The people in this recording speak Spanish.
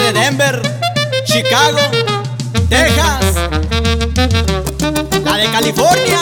de Denver, Chicago, Texas, la de California.